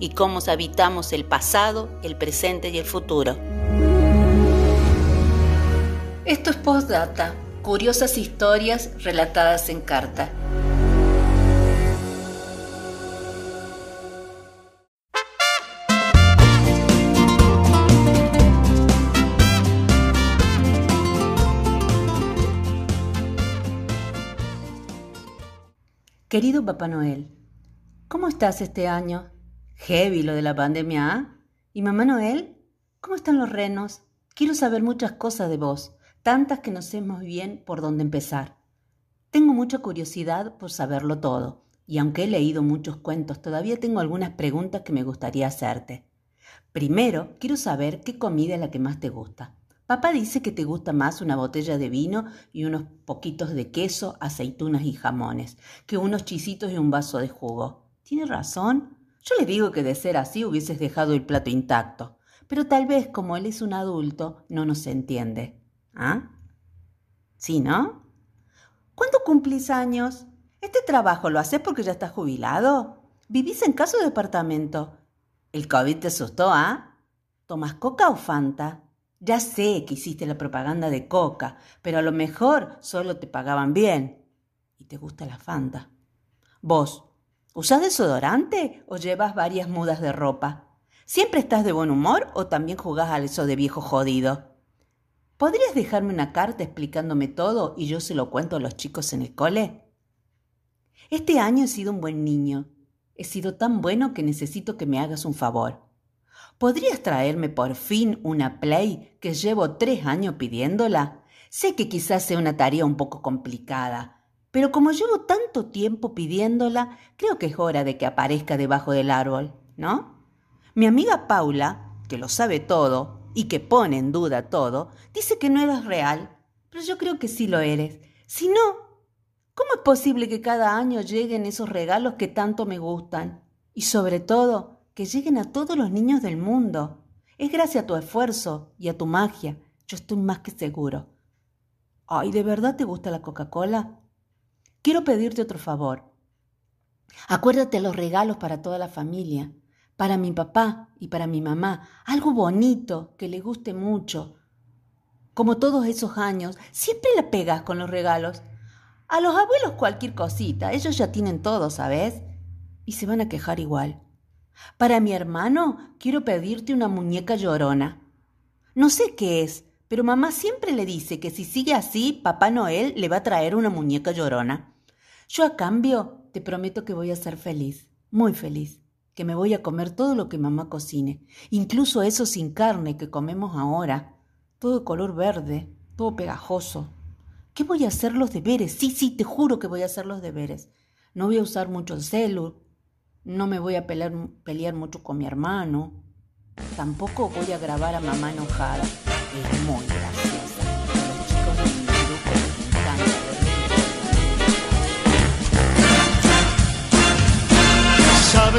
y cómo habitamos el pasado, el presente y el futuro. Esto es Postdata, curiosas historias relatadas en carta. Querido Papá Noel, ¿cómo estás este año? Heavy lo de la pandemia, ¿ah? ¿Y mamá Noel? ¿Cómo están los renos? Quiero saber muchas cosas de vos, tantas que no sé muy bien por dónde empezar. Tengo mucha curiosidad por saberlo todo, y aunque he leído muchos cuentos, todavía tengo algunas preguntas que me gustaría hacerte. Primero, quiero saber qué comida es la que más te gusta. Papá dice que te gusta más una botella de vino y unos poquitos de queso, aceitunas y jamones, que unos chisitos y un vaso de jugo. ¿Tiene razón? Yo le digo que de ser así hubieses dejado el plato intacto, pero tal vez como él es un adulto no nos entiende. ¿Ah? ¿Sí, no? ¿Cuándo cumplís años? ¿Este trabajo lo haces porque ya estás jubilado? ¿Vivís en casa o departamento? ¿El COVID te asustó, ah? ¿Tomas coca o Fanta? Ya sé que hiciste la propaganda de coca, pero a lo mejor solo te pagaban bien. Y te gusta la Fanta. Vos, ¿usás desodorante o llevas varias mudas de ropa? ¿Siempre estás de buen humor o también jugás a eso de viejo jodido? ¿Podrías dejarme una carta explicándome todo y yo se lo cuento a los chicos en el cole? Este año he sido un buen niño. He sido tan bueno que necesito que me hagas un favor. ¿Podrías traerme por fin una Play que llevo tres años pidiéndola? Sé que quizás sea una tarea un poco complicada, pero como llevo tanto tiempo pidiéndola, creo que es hora de que aparezca debajo del árbol, ¿no? Mi amiga Paula, que lo sabe todo y que pone en duda todo, dice que no eres real, pero yo creo que sí lo eres. Si no, ¿cómo es posible que cada año lleguen esos regalos que tanto me gustan? Y sobre todo, que lleguen a todos los niños del mundo. Es gracias a tu esfuerzo y a tu magia, yo estoy más que seguro. Ay, ¿de verdad te gusta la Coca-Cola? Quiero pedirte otro favor. Acuérdate los regalos para toda la familia, para mi papá y para mi mamá, algo bonito que le guste mucho. Como todos esos años, siempre le pegas con los regalos. A los abuelos cualquier cosita, ellos ya tienen todo, ¿sabes? Y se van a quejar igual. Para mi hermano quiero pedirte una muñeca llorona. No sé qué es, pero mamá siempre le dice que si sigue así, Papá Noel le va a traer una muñeca llorona. Yo a cambio te prometo que voy a ser feliz, muy feliz, que me voy a comer todo lo que mamá cocine, incluso eso sin carne que comemos ahora, todo color verde, todo pegajoso. ¿Qué voy a hacer los deberes? Sí, sí, te juro que voy a hacer los deberes. No voy a usar mucho el celu, no me voy a pelear, pelear mucho con mi hermano. Tampoco voy a grabar a mamá enojada. Es muy graciosa.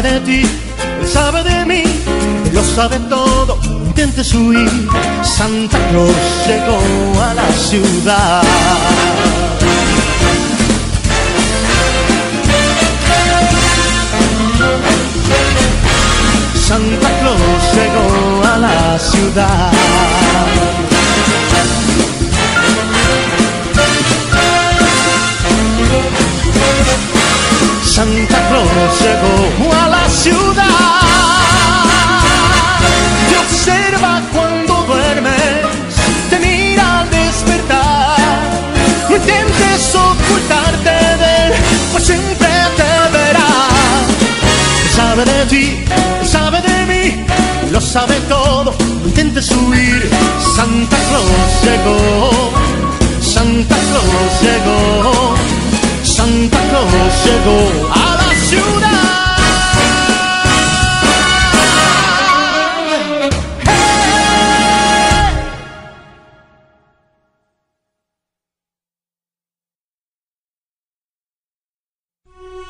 Sabe de ti, él sabe de mí, él lo sabe todo. Intentes huir. Santa Claus llegó a la ciudad. Santa Claus llegó a la ciudad. Ti, sabe de mí, lo sabe todo, no intentes huir. Santa Claus llegó, Santa Claus llegó, Santa Claus llegó.